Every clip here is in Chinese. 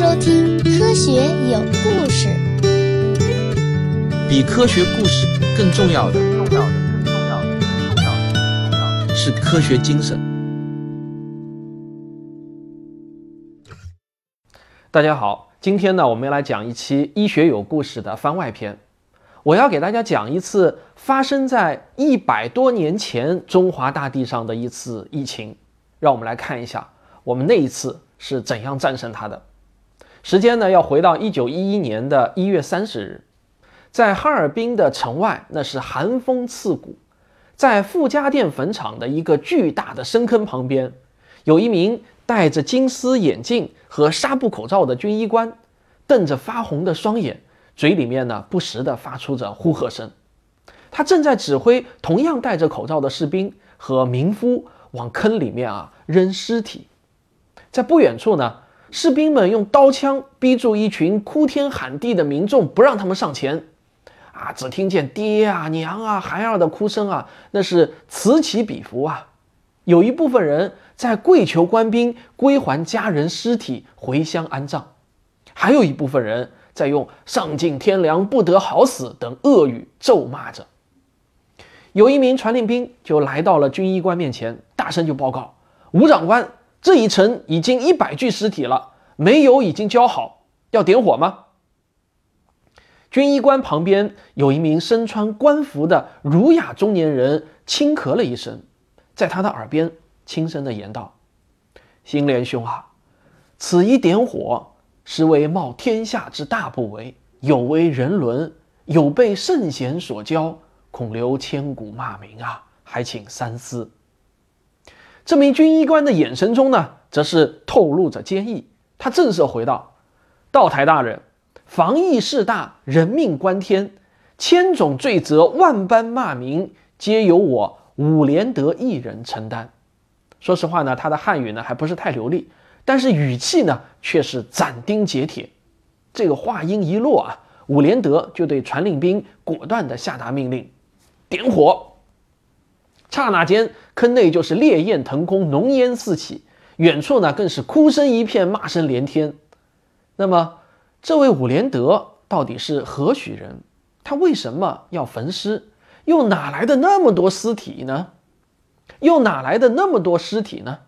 收听《科学有故事》。比科学故事更重要的，重要的，更重要的，更重要的是科学精神。大家好，今天呢，我们来讲一期《医学有故事》的番外篇。我要给大家讲一次发生在一百多年前中华大地上的一次疫情。让我们来看一下，我们那一次是怎样战胜它的。时间呢，要回到一九一一年的一月三十日，在哈尔滨的城外，那是寒风刺骨。在傅家店坟场的一个巨大的深坑旁边，有一名戴着金丝眼镜和纱布口罩的军医官，瞪着发红的双眼，嘴里面呢不时地发出着呼喝声。他正在指挥同样戴着口罩的士兵和民夫往坑里面啊扔尸体。在不远处呢。士兵们用刀枪逼住一群哭天喊地的民众，不让他们上前。啊，只听见爹啊、娘啊、孩儿的哭声啊，那是此起彼伏啊。有一部分人在跪求官兵归还家人尸体，回乡安葬；还有一部分人在用“丧尽天良，不得好死”等恶语咒骂着。有一名传令兵就来到了军医官面前，大声就报告：“吴长官。”这一层已经一百具尸体了，煤油已经浇好，要点火吗？军医官旁边有一名身穿官服的儒雅中年人，轻咳了一声，在他的耳边轻声的言道：“新莲兄啊，此一点火，实为冒天下之大不韪，有违人伦，有被圣贤所教，恐留千古骂名啊！还请三思。”这名军医官的眼神中呢，则是透露着坚毅。他正色回道：“道台大人，防疫事大，人命关天，千种罪责，万般骂名，皆由我伍连德一人承担。”说实话呢，他的汉语呢还不是太流利，但是语气呢却是斩钉截铁。这个话音一落啊，伍连德就对传令兵果断地下达命令：“点火！”刹那间，坑内就是烈焰腾空，浓烟四起，远处呢更是哭声一片，骂声连天。那么，这位伍连德到底是何许人？他为什么要焚尸？又哪来的那么多尸体呢？又哪来的那么多尸体呢？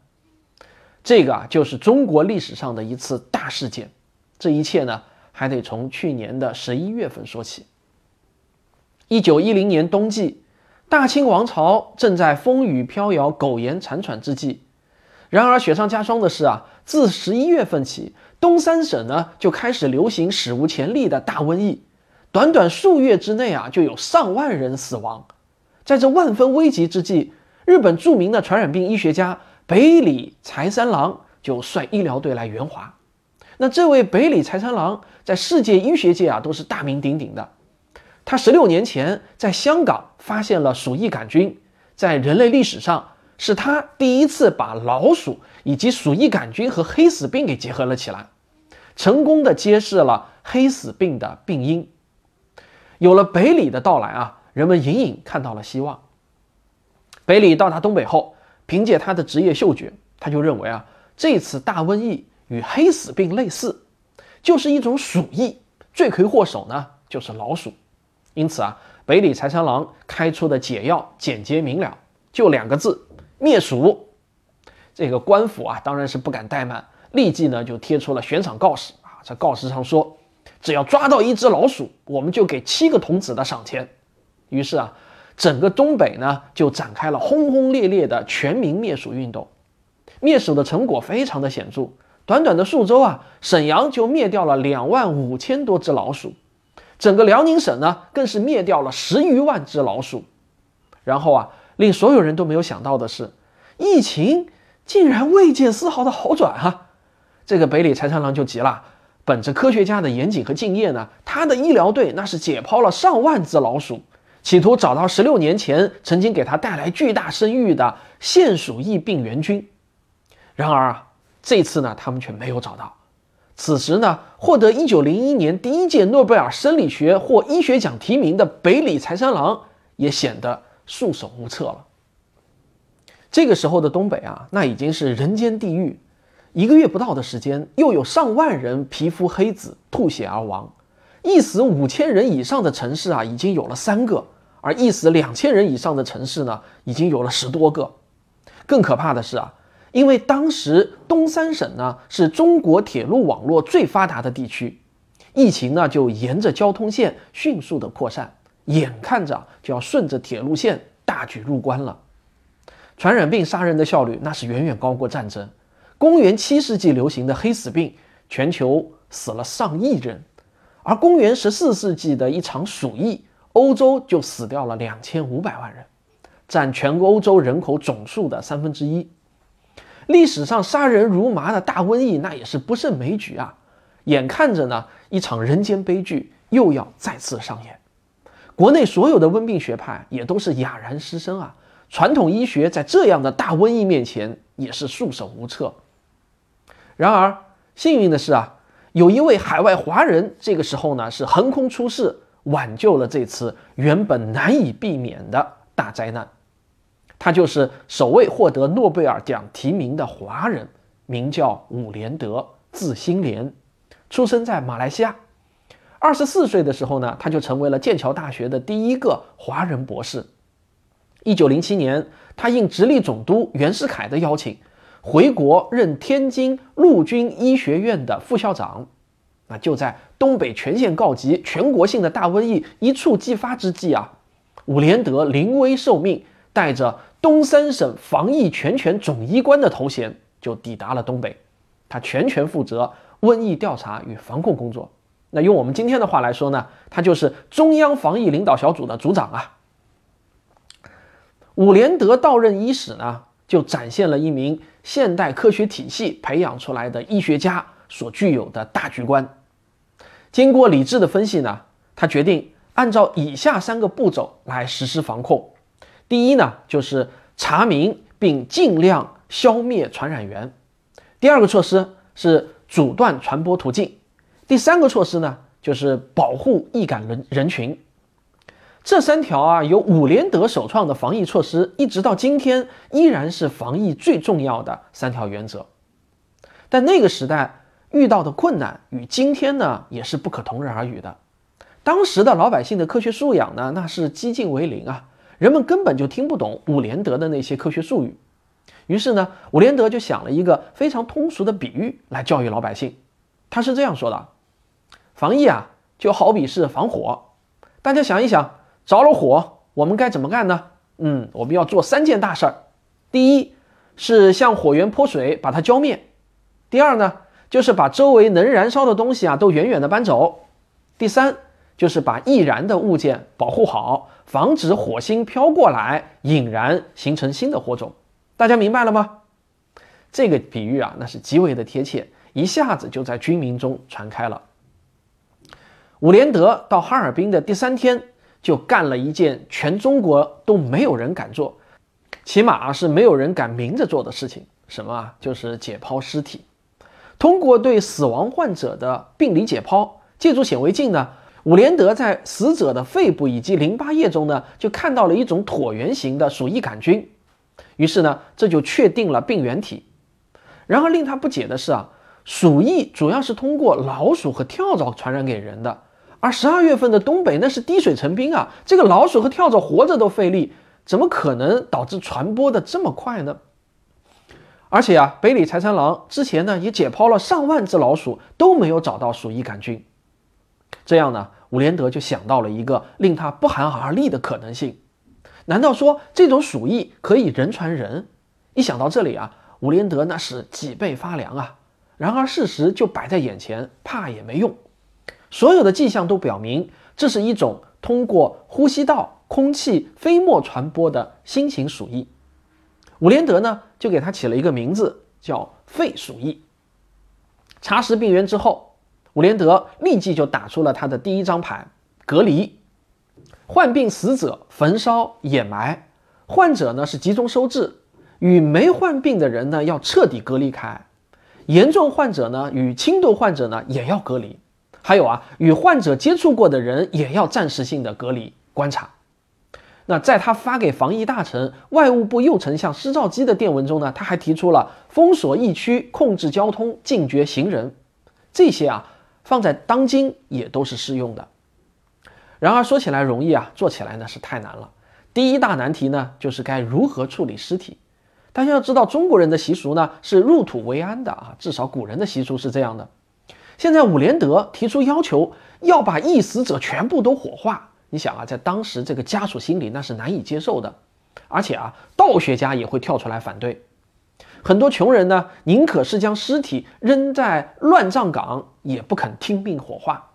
这个啊，就是中国历史上的一次大事件。这一切呢，还得从去年的十一月份说起。一九一零年冬季。大清王朝正在风雨飘摇、苟延残喘之际，然而雪上加霜的是啊，自十一月份起，东三省呢就开始流行史无前例的大瘟疫，短短数月之内啊，就有上万人死亡。在这万分危急之际，日本著名的传染病医学家北里柴三郎就率医疗队来援华。那这位北里柴三郎在世界医学界啊都是大名鼎鼎的。他十六年前在香港发现了鼠疫杆菌，在人类历史上是他第一次把老鼠以及鼠疫杆菌和黑死病给结合了起来，成功的揭示了黑死病的病因。有了北里的到来啊，人们隐隐看到了希望。北里到达东北后，凭借他的职业嗅觉，他就认为啊，这次大瘟疫与黑死病类似，就是一种鼠疫，罪魁祸首呢就是老鼠。因此啊，北里柴三郎开出的解药简洁明了，就两个字：灭鼠。这个官府啊，当然是不敢怠慢，立即呢就贴出了悬赏告示啊。这告示上说，只要抓到一只老鼠，我们就给七个童子的赏钱。于是啊，整个东北呢就展开了轰轰烈烈的全民灭鼠运动。灭鼠的成果非常的显著，短短的数周啊，沈阳就灭掉了两万五千多只老鼠。整个辽宁省呢，更是灭掉了十余万只老鼠。然后啊，令所有人都没有想到的是，疫情竟然未见丝毫的好转啊！这个北里柴三郎就急了，本着科学家的严谨和敬业呢，他的医疗队那是解剖了上万只老鼠，企图找到十六年前曾经给他带来巨大声誉的腺鼠疫病原菌。然而啊，这次呢，他们却没有找到。此时呢，获得一九零一年第一届诺贝尔生理学或医学奖提名的北里柴三郎也显得束手无策了。这个时候的东北啊，那已经是人间地狱，一个月不到的时间，又有上万人皮肤黑紫、吐血而亡。一死五千人以上的城市啊，已经有了三个；而一死两千人以上的城市呢，已经有了十多个。更可怕的是啊，因为当时东三省呢是中国铁路网络最发达的地区，疫情呢就沿着交通线迅速的扩散，眼看着就要顺着铁路线大举入关了。传染病杀人的效率那是远远高过战争。公元七世纪流行的黑死病，全球死了上亿人。而公元十四世纪的一场鼠疫，欧洲就死掉了两千五百万人，占全欧洲人口总数的三分之一。历史上杀人如麻的大瘟疫，那也是不胜枚举啊！眼看着呢，一场人间悲剧又要再次上演。国内所有的温病学派也都是哑然失声啊！传统医学在这样的大瘟疫面前也是束手无策。然而幸运的是啊。有一位海外华人，这个时候呢是横空出世，挽救了这次原本难以避免的大灾难。他就是首位获得诺贝尔奖提名的华人，名叫伍连德，字新莲，出生在马来西亚。二十四岁的时候呢，他就成为了剑桥大学的第一个华人博士。一九零七年，他应直隶总督袁世凯的邀请。回国任天津陆军医学院的副校长，那就在东北全线告急、全国性的大瘟疫一触即发之际啊，伍连德临危受命，带着东三省防疫全权总医官的头衔，就抵达了东北。他全权负责瘟疫调查与防控工作。那用我们今天的话来说呢，他就是中央防疫领导小组的组长啊。伍连德到任伊始呢。就展现了一名现代科学体系培养出来的医学家所具有的大局观。经过理智的分析呢，他决定按照以下三个步骤来实施防控。第一呢，就是查明并尽量消灭传染源；第二个措施是阻断传播途径；第三个措施呢，就是保护易感人人群。这三条啊，由伍连德首创的防疫措施，一直到今天依然是防疫最重要的三条原则。但那个时代遇到的困难与今天呢，也是不可同日而语的。当时的老百姓的科学素养呢，那是几近为零啊，人们根本就听不懂伍连德的那些科学术语。于是呢，伍连德就想了一个非常通俗的比喻来教育老百姓。他是这样说的：防疫啊，就好比是防火。大家想一想。着了火，我们该怎么干呢？嗯，我们要做三件大事儿。第一是向火源泼水，把它浇灭；第二呢，就是把周围能燃烧的东西啊都远远的搬走；第三就是把易燃的物件保护好，防止火星飘过来引燃，形成新的火种。大家明白了吗？这个比喻啊，那是极为的贴切，一下子就在军民中传开了。伍连德到哈尔滨的第三天。就干了一件全中国都没有人敢做，起码是没有人敢明着做的事情。什么啊？就是解剖尸体。通过对死亡患者的病理解剖，借助显微镜呢，伍连德在死者的肺部以及淋巴液中呢，就看到了一种椭圆形的鼠疫杆菌。于是呢，这就确定了病原体。然而令他不解的是啊，鼠疫主要是通过老鼠和跳蚤传染给人的。而十二月份的东北那是滴水成冰啊！这个老鼠和跳蚤活着都费力，怎么可能导致传播的这么快呢？而且啊，北里财三郎之前呢也解剖了上万只老鼠，都没有找到鼠疫杆菌。这样呢，伍连德就想到了一个令他不寒而栗的可能性：难道说这种鼠疫可以人传人？一想到这里啊，伍连德那是脊背发凉啊！然而事实就摆在眼前，怕也没用。所有的迹象都表明，这是一种通过呼吸道、空气、飞沫传播的新型鼠疫。伍连德呢，就给它起了一个名字，叫肺鼠疫。查实病源之后，伍连德立即就打出了他的第一张牌：隔离。患病死者焚烧掩埋，患者呢是集中收治，与没患病的人呢要彻底隔离开。严重患者呢与轻度患者呢也要隔离。还有啊，与患者接触过的人也要暂时性的隔离观察。那在他发给防疫大臣、外务部右丞相施肇基的电文中呢，他还提出了封锁疫区、控制交通、禁绝行人，这些啊，放在当今也都是适用的。然而说起来容易啊，做起来呢是太难了。第一大难题呢，就是该如何处理尸体。大家要知道，中国人的习俗呢是入土为安的啊，至少古人的习俗是这样的。现在伍连德提出要求，要把缢死者全部都火化。你想啊，在当时这个家属心里那是难以接受的，而且啊，道学家也会跳出来反对。很多穷人呢，宁可是将尸体扔在乱葬岗，也不肯听命火化。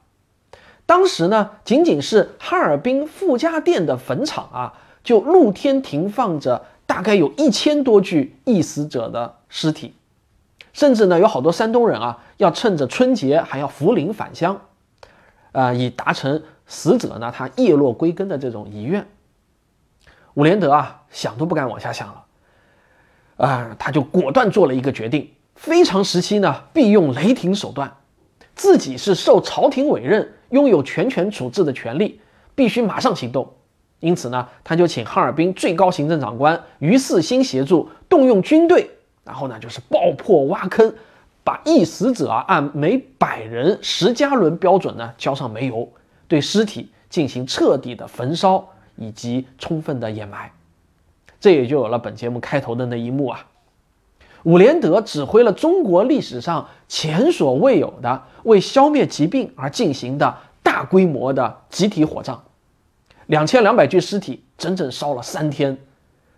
当时呢，仅仅是哈尔滨傅家店的坟场啊，就露天停放着大概有一千多具缢死者的尸体，甚至呢，有好多山东人啊，要趁着春节还要扶灵返乡，啊，以达成。死者呢，他叶落归根的这种遗愿，伍连德啊，想都不敢往下想了，啊，他就果断做了一个决定，非常时期呢，必用雷霆手段，自己是受朝廷委任，拥有全权处置的权利，必须马上行动。因此呢，他就请哈尔滨最高行政长官于四新协助，动用军队，然后呢，就是爆破挖坑，把缢死者啊，按每百人十加仑标准呢，浇上煤油。对尸体进行彻底的焚烧以及充分的掩埋，这也就有了本节目开头的那一幕啊。伍连德指挥了中国历史上前所未有的为消灭疾病而进行的大规模的集体火葬，两千两百具尸体整整烧了三天，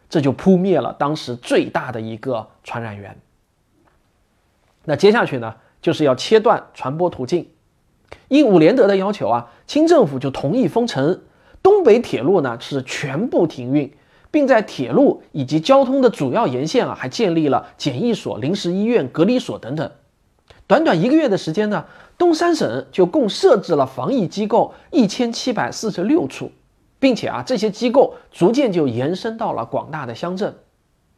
这就扑灭了当时最大的一个传染源。那接下去呢，就是要切断传播途径。应伍连德的要求啊，清政府就同意封城，东北铁路呢是全部停运，并在铁路以及交通的主要沿线啊，还建立了检疫所、临时医院、隔离所等等。短短一个月的时间呢，东三省就共设置了防疫机构一千七百四十六处，并且啊，这些机构逐渐就延伸到了广大的乡镇。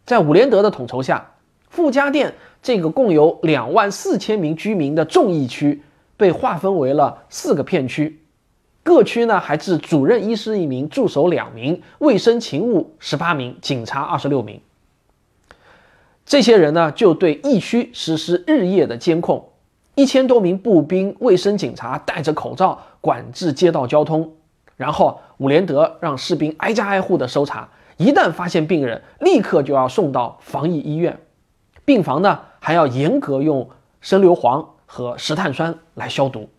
在伍连德的统筹下，傅家店这个共有两万四千名居民的重疫区。被划分为了四个片区，各区呢还置主任医师一名，助手两名，卫生勤务十八名，警察二十六名。这些人呢就对疫区实施日夜的监控，一千多名步兵、卫生警察戴着口罩管制街道交通。然后伍连德让士兵挨家挨户的搜查，一旦发现病人，立刻就要送到防疫医院，病房呢还要严格用生硫磺。和石碳酸来消毒，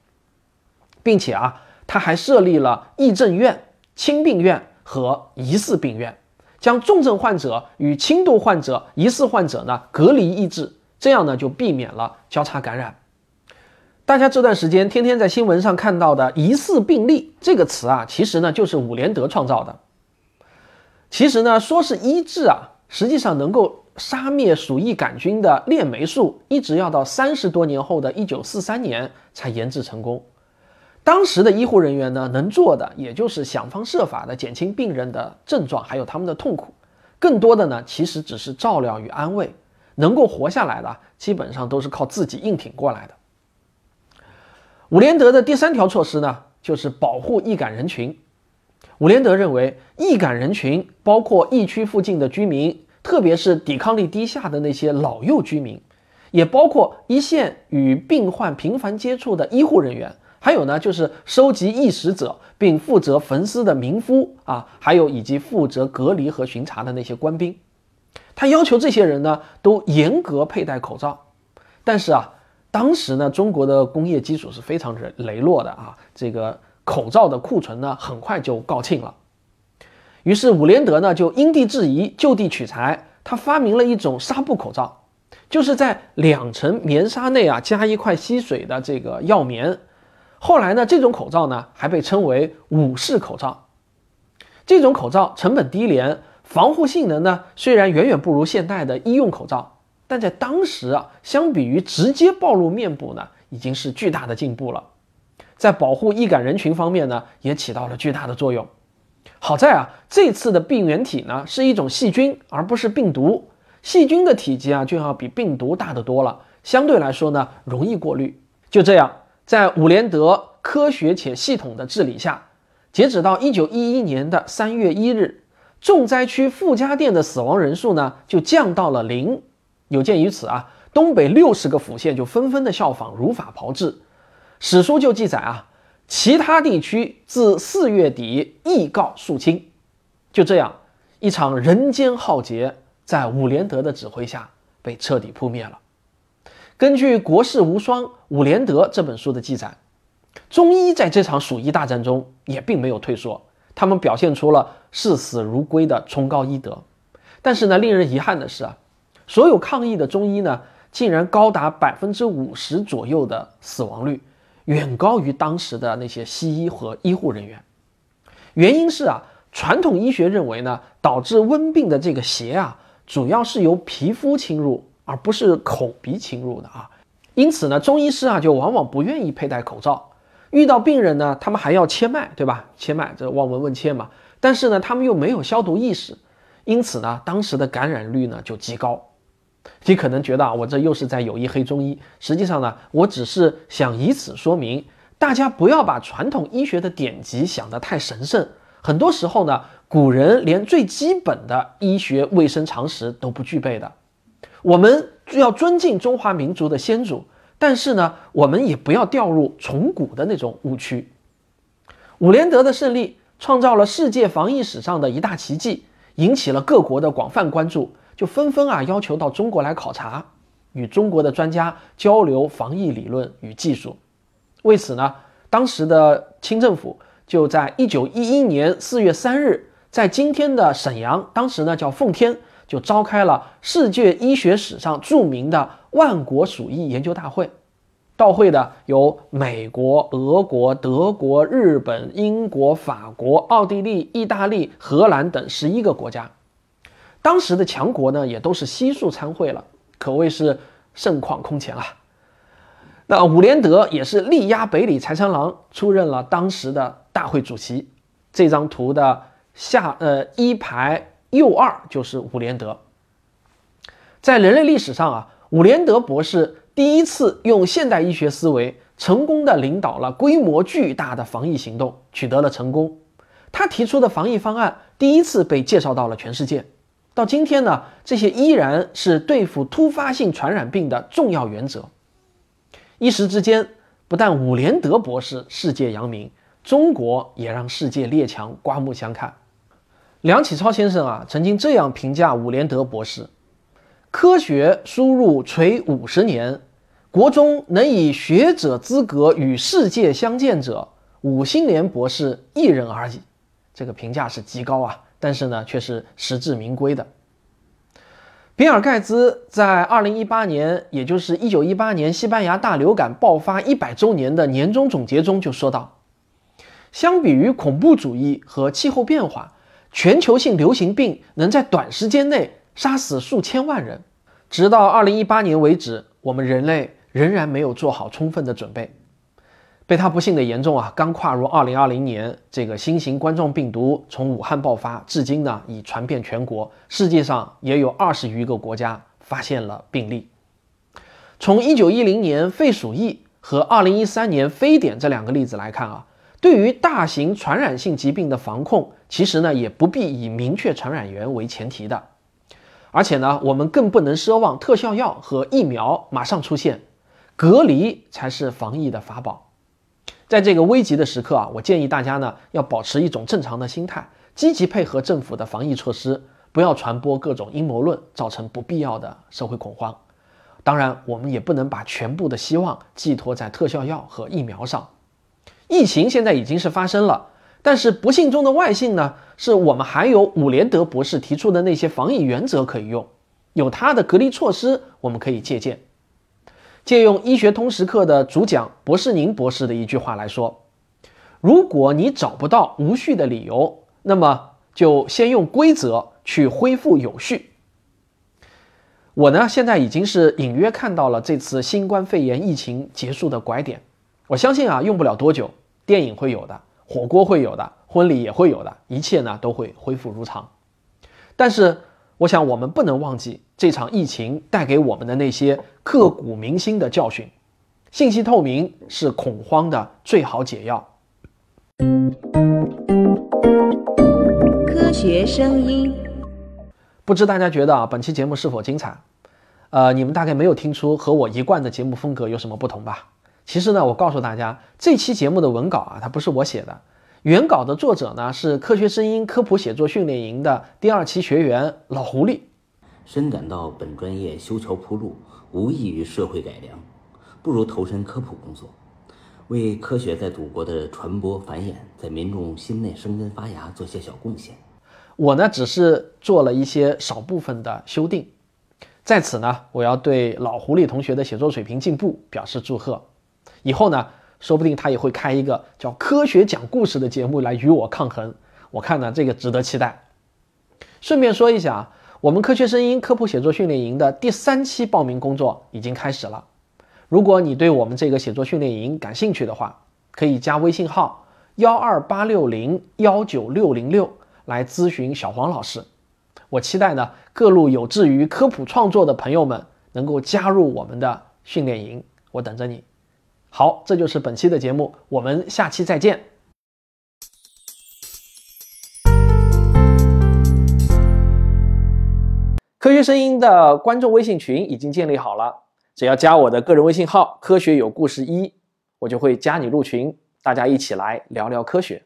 并且啊，他还设立了疫症院、轻病院和疑似病院，将重症患者与轻度患者、疑似患者呢隔离医治，这样呢就避免了交叉感染。大家这段时间天天在新闻上看到的“疑似病例”这个词啊，其实呢就是伍连德创造的。其实呢，说是医治啊，实际上能够。杀灭鼠疫杆菌的链霉素，一直要到三十多年后的一九四三年才研制成功。当时的医护人员呢，能做的也就是想方设法的减轻病人的症状，还有他们的痛苦。更多的呢，其实只是照料与安慰。能够活下来的，基本上都是靠自己硬挺过来的。伍连德的第三条措施呢，就是保护易感人群。伍连德认为，易感人群包括疫区附近的居民。特别是抵抗力低下的那些老幼居民，也包括一线与病患频繁接触的医护人员，还有呢，就是收集缢死者并负责焚尸的民夫啊，还有以及负责隔离和巡查的那些官兵。他要求这些人呢都严格佩戴口罩。但是啊，当时呢，中国的工业基础是非常羸羸弱的啊，这个口罩的库存呢很快就告罄了。于是伍连德呢就因地制宜，就地取材，他发明了一种纱布口罩，就是在两层棉纱内啊加一块吸水的这个药棉。后来呢，这种口罩呢还被称为武士口罩。这种口罩成本低廉，防护性能呢虽然远远不如现代的医用口罩，但在当时啊，相比于直接暴露面部呢，已经是巨大的进步了。在保护易感人群方面呢，也起到了巨大的作用。好在啊，这次的病原体呢是一种细菌，而不是病毒。细菌的体积啊就要比病毒大得多了，相对来说呢容易过滤。就这样，在伍连德科学且系统的治理下，截止到一九一一年的三月一日，重灾区傅家店的死亡人数呢就降到了零。有鉴于此啊，东北六十个府县就纷纷的效仿，如法炮制。史书就记载啊，其他地区自四月底亦告肃清。就这样，一场人间浩劫在伍连德的指挥下被彻底扑灭了。根据《国士无双·伍连德》这本书的记载，中医在这场鼠疫大战中也并没有退缩，他们表现出了视死如归的崇高医德。但是呢，令人遗憾的是啊，所有抗疫的中医呢，竟然高达百分之五十左右的死亡率。远高于当时的那些西医和医护人员。原因是啊，传统医学认为呢，导致瘟病的这个邪啊，主要是由皮肤侵入，而不是口鼻侵入的啊。因此呢，中医师啊就往往不愿意佩戴口罩。遇到病人呢，他们还要切脉，对吧？切脉，这望闻问切嘛。但是呢，他们又没有消毒意识，因此呢，当时的感染率呢就极高。你可能觉得啊，我这又是在有意黑中医。实际上呢，我只是想以此说明，大家不要把传统医学的典籍想得太神圣。很多时候呢，古人连最基本的医学卫生常识都不具备的。我们要尊敬中华民族的先祖，但是呢，我们也不要掉入崇古的那种误区。伍连德的胜利创造了世界防疫史上的一大奇迹，引起了各国的广泛关注。就纷纷啊要求到中国来考察，与中国的专家交流防疫理论与技术。为此呢，当时的清政府就在一九一一年四月三日，在今天的沈阳，当时呢叫奉天，就召开了世界医学史上著名的万国鼠疫研究大会。到会的有美国、俄国、德国、日本、英国、法国、奥地利、意大利、荷兰等十一个国家。当时的强国呢，也都是悉数参会了，可谓是盛况空前啊。那伍连德也是力压北里财三郎，出任了当时的大会主席。这张图的下呃一排右二就是伍连德。在人类历史上啊，伍连德博士第一次用现代医学思维，成功的领导了规模巨大的防疫行动，取得了成功。他提出的防疫方案第一次被介绍到了全世界。到今天呢，这些依然是对付突发性传染病的重要原则。一时之间，不但伍连德博士世界扬名，中国也让世界列强刮目相看。梁启超先生啊，曾经这样评价伍连德博士：科学输入垂五十年，国中能以学者资格与世界相见者，伍新莲博士一人而已。这个评价是极高啊。但是呢，却是实至名归的。比尔·盖茨在二零一八年，也就是一九一八年西班牙大流感爆发一百周年的年终总结中就说道：“相比于恐怖主义和气候变化，全球性流行病能在短时间内杀死数千万人。直到二零一八年为止，我们人类仍然没有做好充分的准备。”被他不幸的严重啊！刚跨入二零二零年，这个新型冠状病毒从武汉爆发至今呢，已传遍全国。世界上也有二十余个国家发现了病例。从一九一零年肺鼠疫和二零一三年非典这两个例子来看啊，对于大型传染性疾病的防控，其实呢也不必以明确传染源为前提的。而且呢，我们更不能奢望特效药和疫苗马上出现，隔离才是防疫的法宝。在这个危急的时刻啊，我建议大家呢要保持一种正常的心态，积极配合政府的防疫措施，不要传播各种阴谋论，造成不必要的社会恐慌。当然，我们也不能把全部的希望寄托在特效药和疫苗上。疫情现在已经是发生了，但是不幸中的万幸呢，是我们还有伍连德博士提出的那些防疫原则可以用，有他的隔离措施，我们可以借鉴。借用医学通识课的主讲博士宁博士的一句话来说：“如果你找不到无序的理由，那么就先用规则去恢复有序。”我呢，现在已经是隐约看到了这次新冠肺炎疫情结束的拐点。我相信啊，用不了多久，电影会有的，火锅会有的，婚礼也会有的，一切呢都会恢复如常。但是，我想我们不能忘记这场疫情带给我们的那些。刻骨铭心的教训，信息透明是恐慌的最好解药。科科学声音。不知大家觉得啊，本期节目是否精彩？呃，你们大概没有听出和我一贯的节目风格有什么不同吧？其实呢，我告诉大家，这期节目的文稿啊，它不是我写的，原稿的作者呢是科学声音科普写作训练营的第二期学员老狐狸。深感到本专业修桥铺路，无异于社会改良，不如投身科普工作，为科学在祖国的传播繁衍，在民众心内生根发芽做些小贡献。我呢，只是做了一些少部分的修订。在此呢，我要对老狐狸同学的写作水平进步表示祝贺。以后呢，说不定他也会开一个叫“科学讲故事”的节目来与我抗衡。我看呢，这个值得期待。顺便说一下，我们科学声音科普写作训练营的第三期报名工作已经开始了。如果你对我们这个写作训练营感兴趣的话，可以加微信号幺二八六零幺九六零六来咨询小黄老师。我期待呢，各路有志于科普创作的朋友们能够加入我们的训练营，我等着你。好，这就是本期的节目，我们下期再见。科学声音的观众微信群已经建立好了，只要加我的个人微信号“科学有故事一”，我就会加你入群，大家一起来聊聊科学。